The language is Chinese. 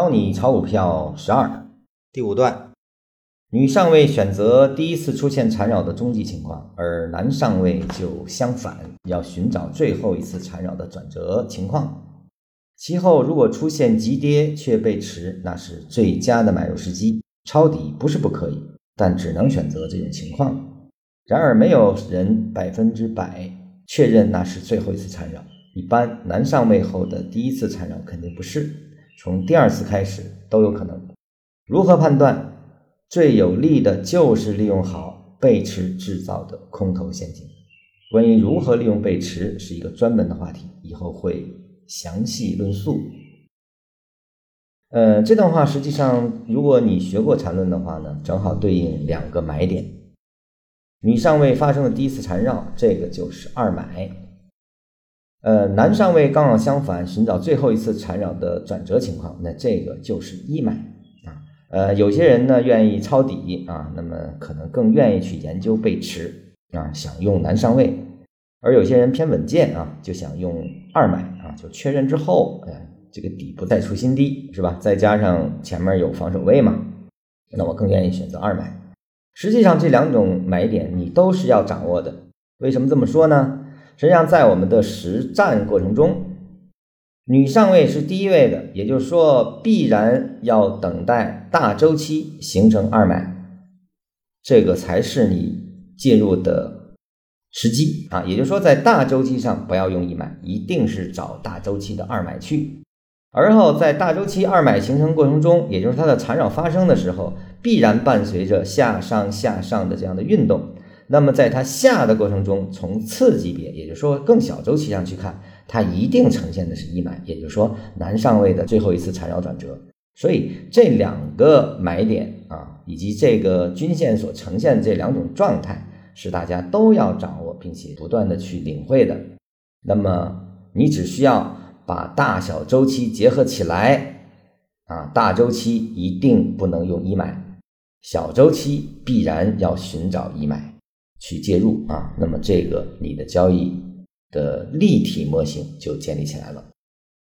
教你炒股票十二，第五段，女上位选择第一次出现缠绕的终极情况，而男上位就相反，要寻找最后一次缠绕的转折情况。其后如果出现急跌却被持，那是最佳的买入时机。抄底不是不可以，但只能选择这种情况。然而没有人百分之百确认那是最后一次缠绕，一般男上位后的第一次缠绕肯定不是。从第二次开始都有可能。如何判断？最有利的就是利用好背驰制造的空头陷阱。关于如何利用背驰是一个专门的话题，以后会详细论述。呃，这段话实际上，如果你学过缠论的话呢，正好对应两个买点。你尚未发生的第一次缠绕，这个就是二买。呃，男上位刚好相反，寻找最后一次缠绕的转折情况，那这个就是一买啊。呃，有些人呢愿意抄底啊，那么可能更愿意去研究背驰啊，想用男上位；而有些人偏稳健啊，就想用二买啊，就确认之后，哎，这个底不再出新低，是吧？再加上前面有防守位嘛，那我更愿意选择二买。实际上这两种买点你都是要掌握的。为什么这么说呢？实际上，在我们的实战过程中，女上位是第一位的，也就是说，必然要等待大周期形成二买，这个才是你介入的时机啊。也就是说，在大周期上不要用一买，一定是找大周期的二买去。而后在大周期二买形成过程中，也就是它的缠绕发生的时候，必然伴随着下上下上的这样的运动。那么在它下的过程中，从次级别，也就是说更小周期上去看，它一定呈现的是一买，也就是说男上位的最后一次缠绕转折。所以这两个买点啊，以及这个均线所呈现的这两种状态，是大家都要掌握并且不断的去领会的。那么你只需要把大小周期结合起来啊，大周期一定不能用一买，小周期必然要寻找一买。去介入啊，那么这个你的交易的立体模型就建立起来了。